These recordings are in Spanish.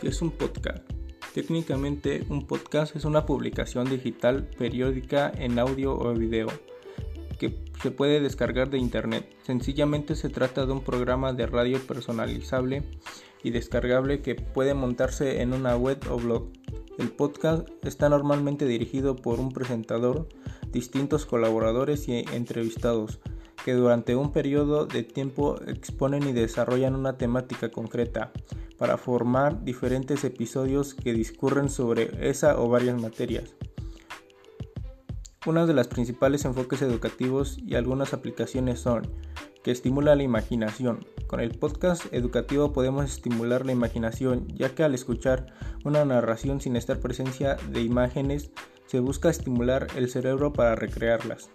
¿Qué es un podcast? Técnicamente, un podcast es una publicación digital periódica en audio o video que se puede descargar de internet. Sencillamente se trata de un programa de radio personalizable y descargable que puede montarse en una web o blog. El podcast está normalmente dirigido por un presentador, distintos colaboradores y entrevistados que durante un periodo de tiempo exponen y desarrollan una temática concreta para formar diferentes episodios que discurren sobre esa o varias materias. Una de las principales enfoques educativos y algunas aplicaciones son que estimula la imaginación. Con el podcast educativo podemos estimular la imaginación, ya que al escuchar una narración sin estar presencia de imágenes, se busca estimular el cerebro para recrearlas.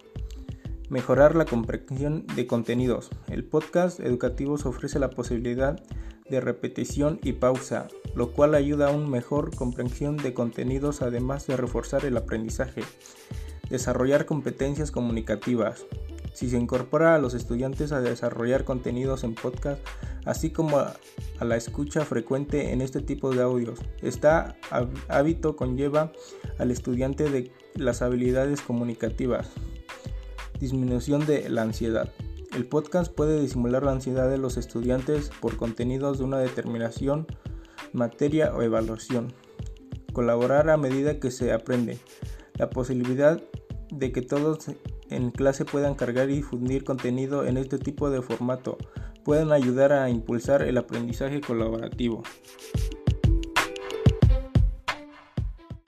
Mejorar la comprensión de contenidos. El podcast educativo ofrece la posibilidad de repetición y pausa, lo cual ayuda a una mejor comprensión de contenidos además de reforzar el aprendizaje. Desarrollar competencias comunicativas. Si se incorpora a los estudiantes a desarrollar contenidos en podcast, así como a, la escucha frecuente en este tipo de audios, este hábito conlleva al estudiante de las habilidades comunicativas. Disminución de la ansiedad. El podcast puede disimular la ansiedad de los estudiantes por contenidos de una determinación, materia o evaluación. Colaborar a medida que se aprende. La posibilidad de que todos en clase puedan cargar y difundir contenido en este tipo de formato pueden ayudar a impulsar el aprendizaje colaborativo.